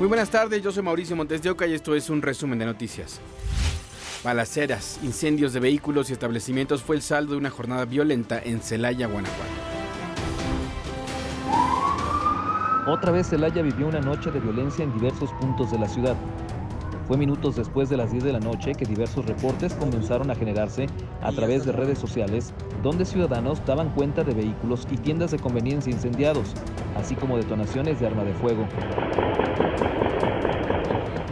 Muy buenas tardes, yo soy Mauricio Montes de Oca y esto es un resumen de noticias. Balaceras, incendios de vehículos y establecimientos fue el saldo de una jornada violenta en Celaya, Guanajuato. Otra vez Celaya vivió una noche de violencia en diversos puntos de la ciudad. Fue minutos después de las 10 de la noche que diversos reportes comenzaron a generarse a través de redes sociales, donde ciudadanos daban cuenta de vehículos y tiendas de conveniencia incendiados, así como detonaciones de arma de fuego.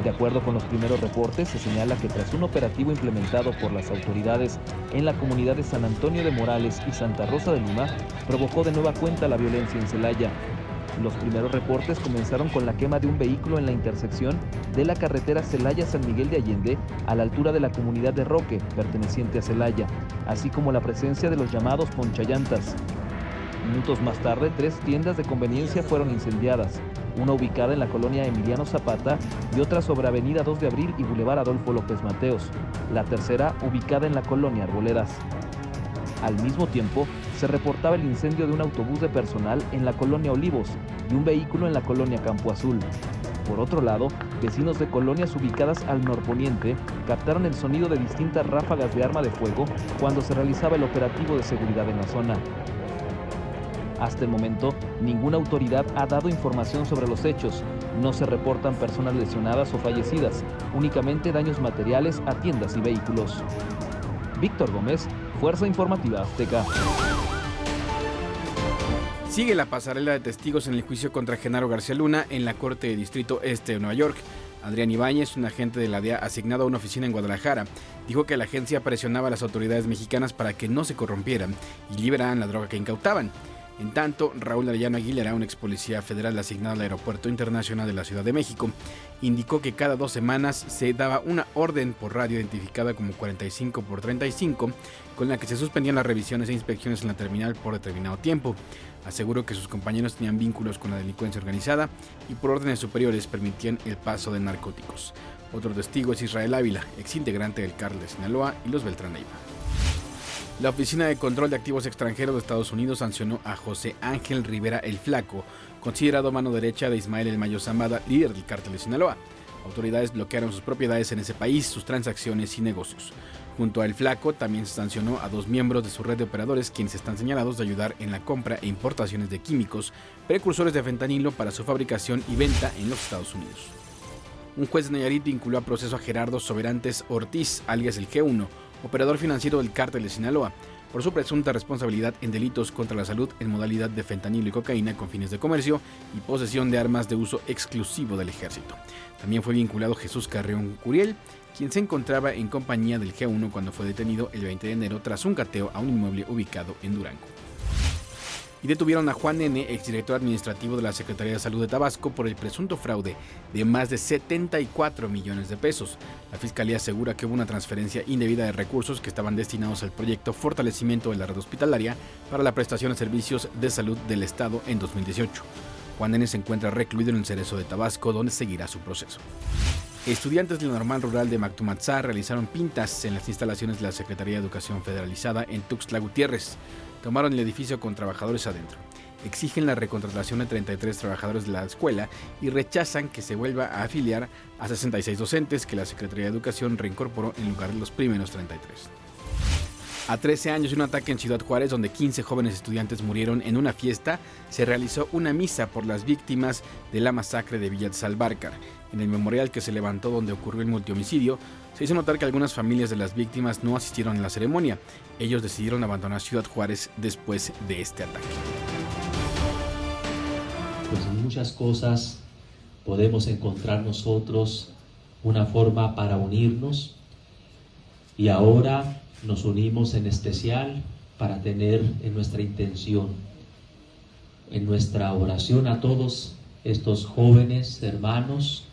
De acuerdo con los primeros reportes, se señala que tras un operativo implementado por las autoridades en la comunidad de San Antonio de Morales y Santa Rosa de Lima, provocó de nueva cuenta la violencia en Celaya, los primeros reportes comenzaron con la quema de un vehículo en la intersección de la carretera Celaya-San Miguel de Allende a la altura de la comunidad de Roque, perteneciente a Celaya, así como la presencia de los llamados ponchallantas. Minutos más tarde, tres tiendas de conveniencia fueron incendiadas, una ubicada en la colonia Emiliano Zapata y otra sobre Avenida 2 de Abril y Boulevard Adolfo López Mateos, la tercera ubicada en la colonia Arboledas. Al mismo tiempo, se reportaba el incendio de un autobús de personal en la colonia Olivos y un vehículo en la colonia Campo Azul. Por otro lado, vecinos de colonias ubicadas al norponiente captaron el sonido de distintas ráfagas de arma de fuego cuando se realizaba el operativo de seguridad en la zona. Hasta el momento, ninguna autoridad ha dado información sobre los hechos. No se reportan personas lesionadas o fallecidas, únicamente daños materiales a tiendas y vehículos. Víctor Gómez, Fuerza Informativa Azteca. Sigue la pasarela de testigos en el juicio contra Genaro García Luna en la Corte de Distrito Este de Nueva York. Adrián Ibáñez, un agente de la DEA asignado a una oficina en Guadalajara, dijo que la agencia presionaba a las autoridades mexicanas para que no se corrompieran y liberaran la droga que incautaban. En tanto, Raúl Arellano Aguilera, un ex policía federal asignado al Aeropuerto Internacional de la Ciudad de México, indicó que cada dos semanas se daba una orden por radio identificada como 45 por 35, con la que se suspendían las revisiones e inspecciones en la terminal por determinado tiempo. Aseguró que sus compañeros tenían vínculos con la delincuencia organizada y por órdenes superiores permitían el paso de narcóticos. Otro testigo es Israel Ávila, ex integrante del cártel de Sinaloa y los Beltrán Leiva. La Oficina de Control de Activos Extranjeros de Estados Unidos sancionó a José Ángel Rivera el Flaco, considerado mano derecha de Ismael El Mayo Zambada, líder del cártel de Sinaloa. Autoridades bloquearon sus propiedades en ese país, sus transacciones y negocios. Junto a El Flaco también se sancionó a dos miembros de su red de operadores quienes están señalados de ayudar en la compra e importaciones de químicos, precursores de fentanilo para su fabricación y venta en los Estados Unidos. Un juez de Nayarit vinculó a proceso a Gerardo Soberantes Ortiz, alias el G1, operador financiero del cártel de Sinaloa, por su presunta responsabilidad en delitos contra la salud en modalidad de fentanilo y cocaína con fines de comercio y posesión de armas de uso exclusivo del ejército. También fue vinculado Jesús Carreón Curiel, quien se encontraba en compañía del G1 cuando fue detenido el 20 de enero tras un cateo a un inmueble ubicado en Durango y detuvieron a Juan N., exdirector administrativo de la Secretaría de Salud de Tabasco, por el presunto fraude de más de 74 millones de pesos. La Fiscalía asegura que hubo una transferencia indebida de recursos que estaban destinados al proyecto Fortalecimiento de la Red Hospitalaria para la prestación de servicios de salud del Estado en 2018. Juan N. se encuentra recluido en el Cerezo de Tabasco, donde seguirá su proceso. Estudiantes de la normal rural de Mactumatzá realizaron pintas en las instalaciones de la Secretaría de Educación Federalizada en Tuxtla Gutiérrez tomaron el edificio con trabajadores adentro. Exigen la recontratación de 33 trabajadores de la escuela y rechazan que se vuelva a afiliar a 66 docentes que la Secretaría de Educación reincorporó en lugar de los primeros 33. A 13 años de un ataque en Ciudad Juárez donde 15 jóvenes estudiantes murieron en una fiesta, se realizó una misa por las víctimas de la masacre de Villa Salvarcar. En el memorial que se levantó donde ocurrió el multihomicidio, se hizo notar que algunas familias de las víctimas no asistieron a la ceremonia. Ellos decidieron abandonar Ciudad Juárez después de este ataque. Pues en muchas cosas podemos encontrar nosotros una forma para unirnos y ahora nos unimos en especial para tener en nuestra intención, en nuestra oración a todos estos jóvenes hermanos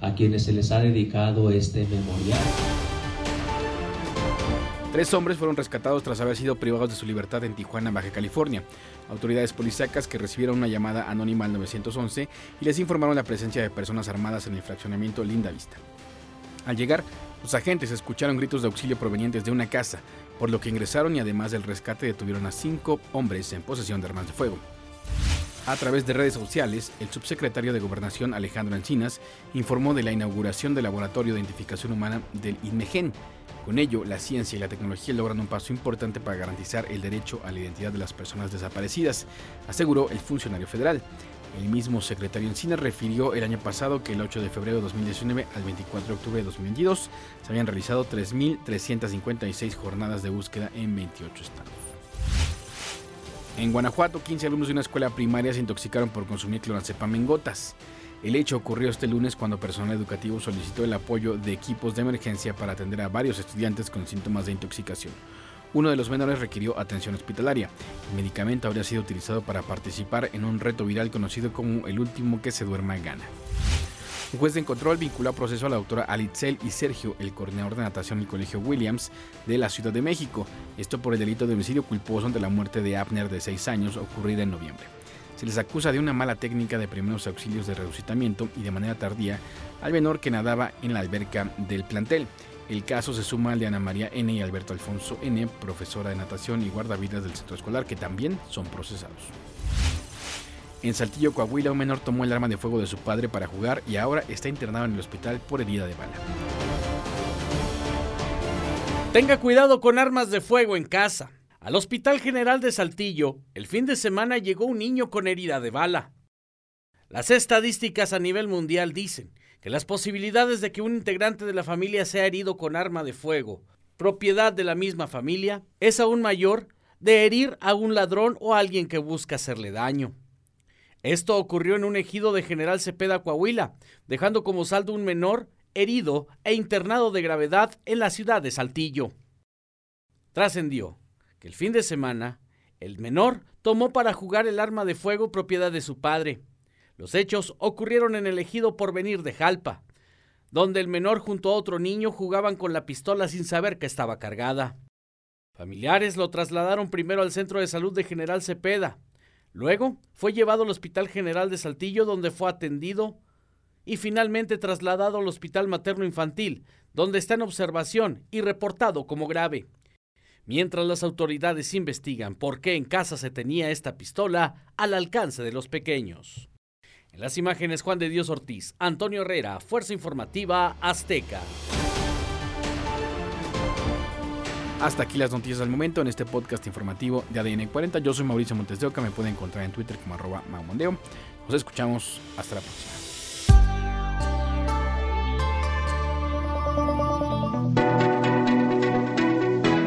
a quienes se les ha dedicado este memorial. Tres hombres fueron rescatados tras haber sido privados de su libertad en Tijuana, Baja California. Autoridades policíacas que recibieron una llamada anónima al 911 y les informaron la presencia de personas armadas en el fraccionamiento Linda Vista. Al llegar, los agentes escucharon gritos de auxilio provenientes de una casa, por lo que ingresaron y además del rescate detuvieron a cinco hombres en posesión de armas de fuego. A través de redes sociales, el subsecretario de Gobernación Alejandro Encinas informó de la inauguración del Laboratorio de Identificación Humana del INMEGEN. Con ello, la ciencia y la tecnología logran un paso importante para garantizar el derecho a la identidad de las personas desaparecidas, aseguró el funcionario federal. El mismo secretario Encinas refirió el año pasado que el 8 de febrero de 2019 al 24 de octubre de 2022 se habían realizado 3.356 jornadas de búsqueda en 28 estados. En Guanajuato, 15 alumnos de una escuela primaria se intoxicaron por consumir clonazepam en gotas. El hecho ocurrió este lunes cuando personal educativo solicitó el apoyo de equipos de emergencia para atender a varios estudiantes con síntomas de intoxicación. Uno de los menores requirió atención hospitalaria. El medicamento habría sido utilizado para participar en un reto viral conocido como el último que se duerma gana. Un juez de control vinculó a proceso a la doctora Alitzel y Sergio, el coordinador de natación del Colegio Williams de la Ciudad de México, esto por el delito de homicidio culposo ante la muerte de Abner de 6 años ocurrida en noviembre. Se les acusa de una mala técnica de primeros auxilios de resucitamiento y de manera tardía al menor que nadaba en la alberca del plantel. El caso se suma al de Ana María N. y Alberto Alfonso N., profesora de natación y guardavidas del centro escolar, que también son procesados. En Saltillo, Coahuila, un menor tomó el arma de fuego de su padre para jugar y ahora está internado en el hospital por herida de bala. Tenga cuidado con armas de fuego en casa. Al Hospital General de Saltillo, el fin de semana llegó un niño con herida de bala. Las estadísticas a nivel mundial dicen que las posibilidades de que un integrante de la familia sea herido con arma de fuego, propiedad de la misma familia, es aún mayor de herir a un ladrón o a alguien que busca hacerle daño. Esto ocurrió en un ejido de General Cepeda, Coahuila, dejando como saldo un menor herido e internado de gravedad en la ciudad de Saltillo. Trascendió que el fin de semana, el menor tomó para jugar el arma de fuego propiedad de su padre. Los hechos ocurrieron en el ejido por venir de Jalpa, donde el menor junto a otro niño jugaban con la pistola sin saber que estaba cargada. Familiares lo trasladaron primero al centro de salud de General Cepeda, Luego fue llevado al Hospital General de Saltillo donde fue atendido y finalmente trasladado al Hospital Materno Infantil, donde está en observación y reportado como grave. Mientras las autoridades investigan por qué en casa se tenía esta pistola al alcance de los pequeños. En las imágenes Juan de Dios Ortiz, Antonio Herrera, Fuerza Informativa Azteca. Hasta aquí las noticias al momento en este podcast informativo de ADN 40. Yo soy Mauricio Montes de Oca, me pueden encontrar en Twitter como arroba maumondeo. Nos escuchamos hasta la próxima.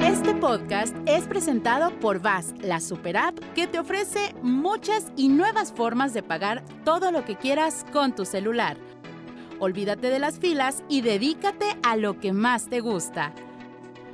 Este podcast es presentado por VAS, la super app que te ofrece muchas y nuevas formas de pagar todo lo que quieras con tu celular. Olvídate de las filas y dedícate a lo que más te gusta